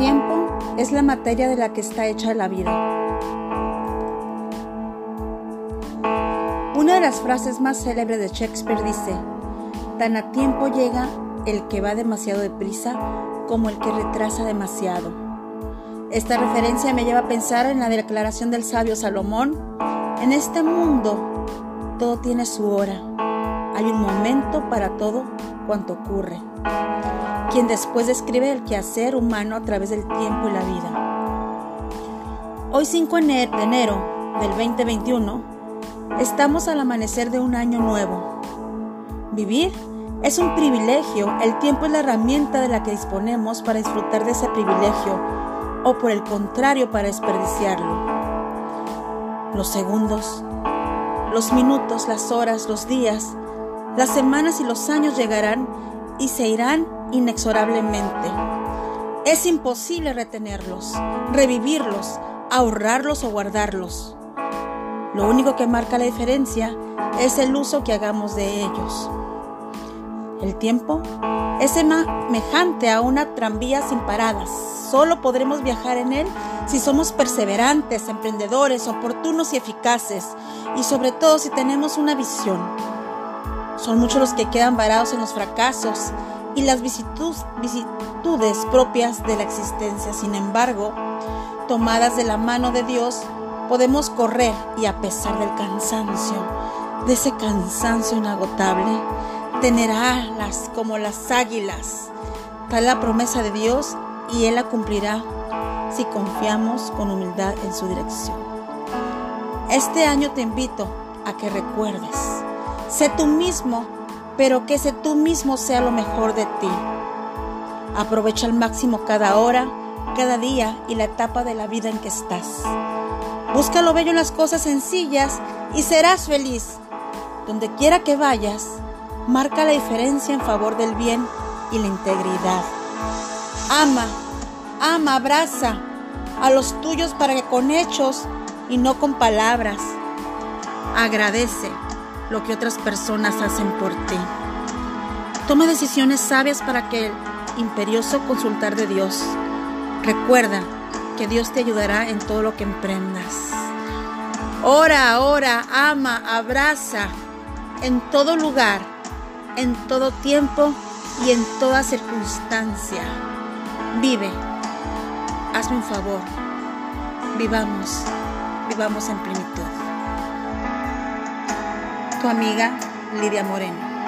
Tiempo es la materia de la que está hecha la vida. Una de las frases más célebres de Shakespeare dice, tan a tiempo llega el que va demasiado deprisa como el que retrasa demasiado. Esta referencia me lleva a pensar en la declaración del sabio Salomón, en este mundo todo tiene su hora, hay un momento para todo cuanto ocurre quien después describe el quehacer humano a través del tiempo y la vida. Hoy 5 de enero del 2021, estamos al amanecer de un año nuevo. Vivir es un privilegio, el tiempo es la herramienta de la que disponemos para disfrutar de ese privilegio o por el contrario para desperdiciarlo. Los segundos, los minutos, las horas, los días, las semanas y los años llegarán y se irán inexorablemente. Es imposible retenerlos, revivirlos, ahorrarlos o guardarlos. Lo único que marca la diferencia es el uso que hagamos de ellos. El tiempo es semejante a una tranvía sin paradas. Solo podremos viajar en él si somos perseverantes, emprendedores, oportunos y eficaces, y sobre todo si tenemos una visión. Son muchos los que quedan varados en los fracasos y las vicitudes propias de la existencia. Sin embargo, tomadas de la mano de Dios, podemos correr y a pesar del cansancio, de ese cansancio inagotable, tener alas como las águilas. Tal la promesa de Dios y Él la cumplirá si confiamos con humildad en su dirección. Este año te invito a que recuerdes, sé tú mismo pero que ese tú mismo sea lo mejor de ti. Aprovecha al máximo cada hora, cada día y la etapa de la vida en que estás. Busca lo bello en las cosas sencillas y serás feliz. Donde quiera que vayas, marca la diferencia en favor del bien y la integridad. Ama, ama, abraza a los tuyos para que con hechos y no con palabras. Agradece lo que otras personas hacen por ti. Toma decisiones sabias para que el imperioso consultar de Dios. Recuerda que Dios te ayudará en todo lo que emprendas. Ora, ora, ama, abraza en todo lugar, en todo tiempo y en toda circunstancia. Vive. Hazme un favor. Vivamos, vivamos en plenitud tu amiga Lidia Moreno.